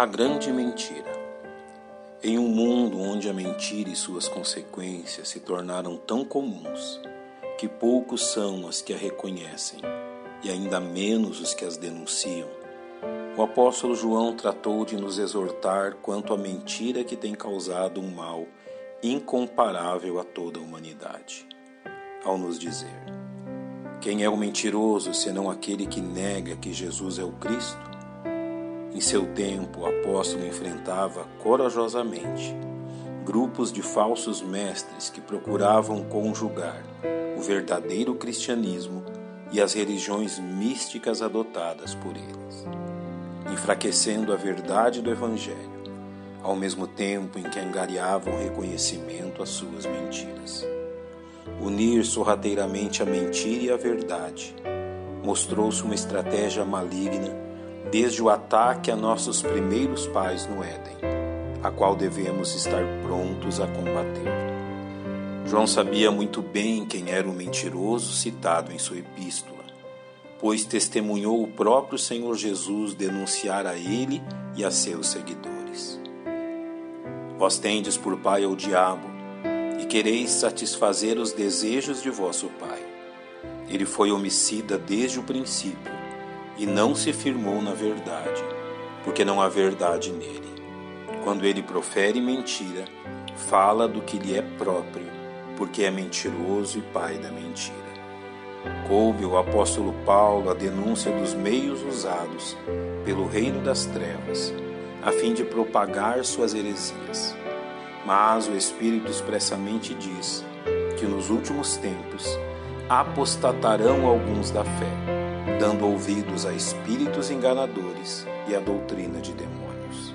A grande mentira. Em um mundo onde a mentira e suas consequências se tornaram tão comuns que poucos são os que a reconhecem e ainda menos os que as denunciam, o apóstolo João tratou de nos exortar quanto à mentira que tem causado um mal incomparável a toda a humanidade, ao nos dizer: Quem é o mentiroso senão aquele que nega que Jesus é o Cristo? Em seu tempo, o apóstolo enfrentava corajosamente grupos de falsos mestres que procuravam conjugar o verdadeiro cristianismo e as religiões místicas adotadas por eles, enfraquecendo a verdade do Evangelho, ao mesmo tempo em que angariavam reconhecimento às suas mentiras. Unir sorrateiramente a mentira e a verdade mostrou-se uma estratégia maligna desde o ataque a nossos primeiros pais no Éden, a qual devemos estar prontos a combater. João sabia muito bem quem era o mentiroso citado em sua epístola, pois testemunhou o próprio Senhor Jesus denunciar a ele e a seus seguidores. Vós tendes por pai o diabo, e quereis satisfazer os desejos de vosso pai. Ele foi homicida desde o princípio e não se firmou na verdade, porque não há verdade nele. Quando ele profere mentira, fala do que lhe é próprio, porque é mentiroso e pai da mentira. Coube o apóstolo Paulo a denúncia dos meios usados pelo reino das trevas, a fim de propagar suas heresias. Mas o Espírito expressamente diz que nos últimos tempos apostatarão alguns da fé dando ouvidos a espíritos enganadores e a doutrina de demônios.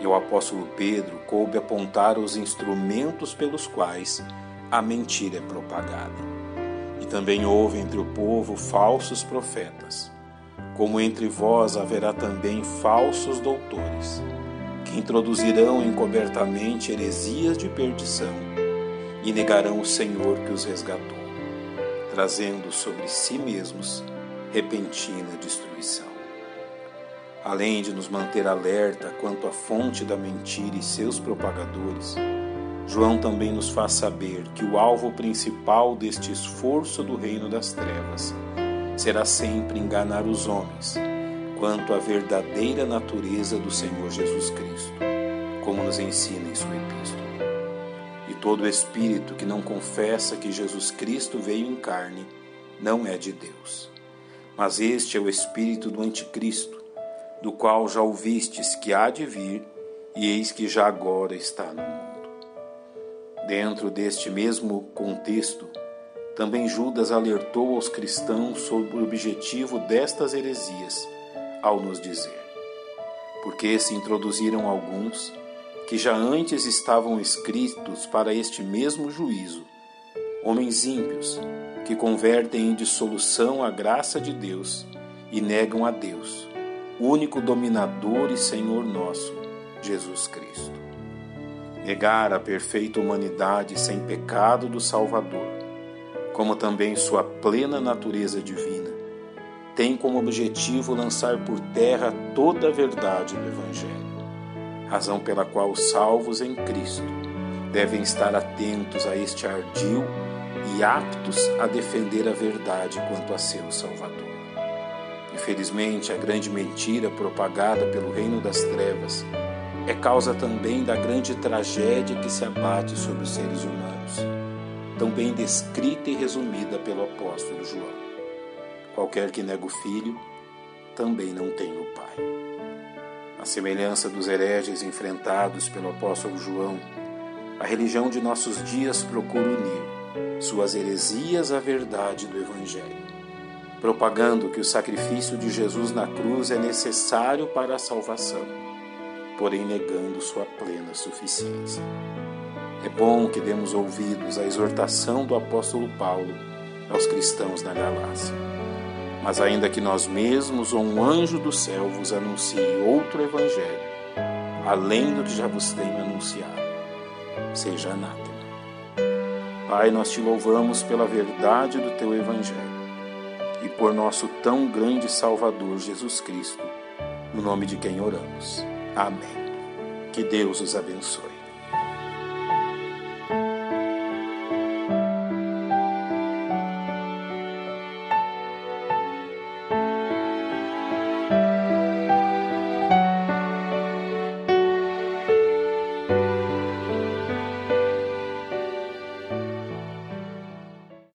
E o apóstolo Pedro coube apontar os instrumentos pelos quais a mentira é propagada. E também houve entre o povo falsos profetas, como entre vós haverá também falsos doutores, que introduzirão encobertamente heresias de perdição e negarão o Senhor que os resgatou, trazendo sobre si mesmos repentina destruição. Além de nos manter alerta quanto à fonte da mentira e seus propagadores, João também nos faz saber que o alvo principal deste esforço do reino das trevas será sempre enganar os homens quanto à verdadeira natureza do Senhor Jesus Cristo, como nos ensina em sua epístola. E todo espírito que não confessa que Jesus Cristo veio em carne não é de Deus. Mas este é o espírito do Anticristo, do qual já ouvistes que há de vir, e eis que já agora está no mundo. Dentro deste mesmo contexto, também Judas alertou aos cristãos sobre o objetivo destas heresias, ao nos dizer: Porque se introduziram alguns que já antes estavam escritos para este mesmo juízo, homens ímpios, que convertem em dissolução a graça de Deus e negam a Deus, único dominador e Senhor nosso, Jesus Cristo. Negar a perfeita humanidade sem pecado do Salvador, como também sua plena natureza divina, tem como objetivo lançar por terra toda a verdade do Evangelho, razão pela qual os salvos em Cristo devem estar atentos a este ardil e aptos a defender a verdade quanto a seu Salvador. Infelizmente, a grande mentira propagada pelo reino das trevas é causa também da grande tragédia que se abate sobre os seres humanos, tão bem descrita e resumida pelo apóstolo João. Qualquer que nega o filho, também não tem o pai. A semelhança dos hereges enfrentados pelo apóstolo João, a religião de nossos dias procura unir suas heresias à verdade do Evangelho, propagando que o sacrifício de Jesus na cruz é necessário para a salvação, porém negando sua plena suficiência. É bom que demos ouvidos à exortação do apóstolo Paulo aos cristãos da Galácia. Mas ainda que nós mesmos ou um anjo do céu vos anuncie outro evangelho, além do que já vos tenho anunciado, seja anátema. Pai, nós te louvamos pela verdade do teu Evangelho e por nosso tão grande Salvador Jesus Cristo, no nome de quem oramos. Amém. Que Deus os abençoe.